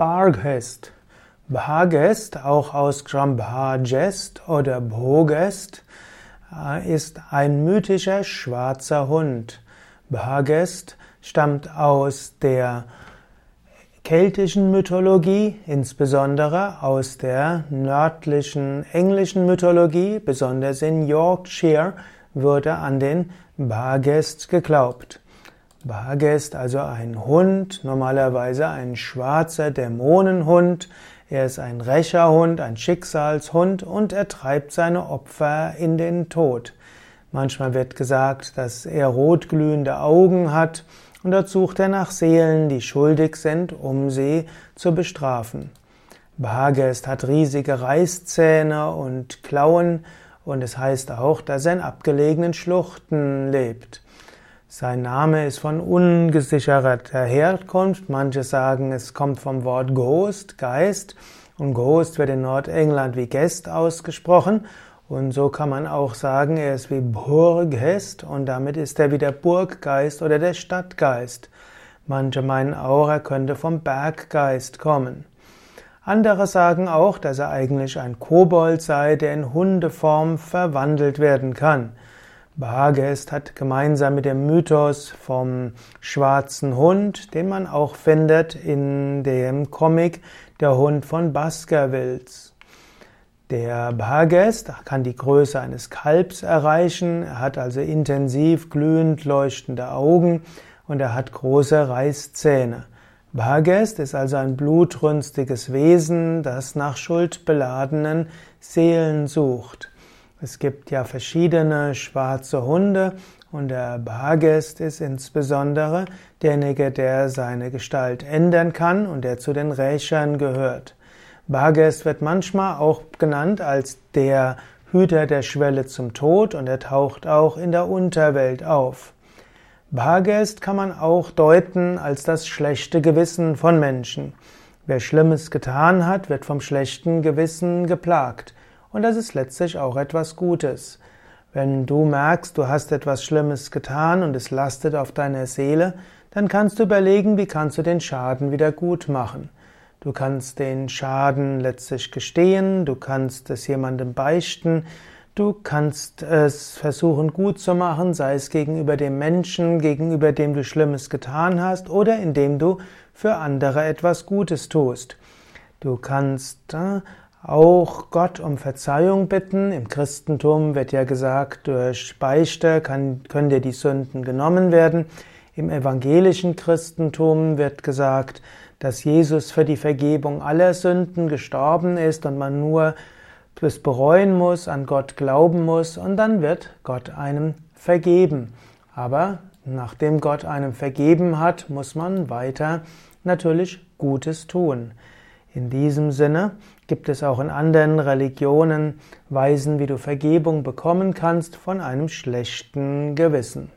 Barghest. Bhagest, auch ausgesprochen Bhagest oder Bhogest, äh, ist ein mythischer schwarzer Hund. Bhagest stammt aus der keltischen Mythologie, insbesondere aus der nördlichen englischen Mythologie, besonders in Yorkshire, würde an den Bhagest geglaubt. Bhagest, also ein Hund, normalerweise ein schwarzer Dämonenhund. Er ist ein Rächerhund, ein Schicksalshund und er treibt seine Opfer in den Tod. Manchmal wird gesagt, dass er rotglühende Augen hat und dort sucht er nach Seelen, die schuldig sind, um sie zu bestrafen. Bhagest hat riesige Reißzähne und Klauen und es heißt auch, dass er in abgelegenen Schluchten lebt. Sein Name ist von ungesicherter Herkunft. Manche sagen, es kommt vom Wort Ghost, Geist. Und Ghost wird in Nordengland wie Guest ausgesprochen. Und so kann man auch sagen, er ist wie Burghest und damit ist er wie der Burggeist oder der Stadtgeist. Manche meinen auch, er könnte vom Berggeist kommen. Andere sagen auch, dass er eigentlich ein Kobold sei, der in Hundeform verwandelt werden kann. Bhagest hat gemeinsam mit dem Mythos vom schwarzen Hund, den man auch findet in dem Comic Der Hund von Baskervilles. Der Bhagest kann die Größe eines Kalbs erreichen, er hat also intensiv glühend leuchtende Augen und er hat große Reißzähne. Bhagest ist also ein blutrünstiges Wesen, das nach schuldbeladenen Seelen sucht. Es gibt ja verschiedene schwarze Hunde und der Bhagest ist insbesondere derjenige, der seine Gestalt ändern kann und der zu den Rächern gehört. Bhagest wird manchmal auch genannt als der Hüter der Schwelle zum Tod und er taucht auch in der Unterwelt auf. Bhagest kann man auch deuten als das schlechte Gewissen von Menschen. Wer Schlimmes getan hat, wird vom schlechten Gewissen geplagt. Und das ist letztlich auch etwas Gutes. Wenn du merkst, du hast etwas Schlimmes getan und es lastet auf deiner Seele, dann kannst du überlegen, wie kannst du den Schaden wieder gut machen. Du kannst den Schaden letztlich gestehen, du kannst es jemandem beichten, du kannst es versuchen gut zu machen, sei es gegenüber dem Menschen, gegenüber dem du Schlimmes getan hast oder indem du für andere etwas Gutes tust. Du kannst äh, auch Gott um Verzeihung bitten. Im Christentum wird ja gesagt, durch Beichte kann, können dir die Sünden genommen werden. Im evangelischen Christentum wird gesagt, dass Jesus für die Vergebung aller Sünden gestorben ist und man nur es bereuen muss, an Gott glauben muss und dann wird Gott einem vergeben. Aber nachdem Gott einem vergeben hat, muss man weiter natürlich Gutes tun. In diesem Sinne gibt es auch in anderen Religionen Weisen, wie du Vergebung bekommen kannst von einem schlechten Gewissen.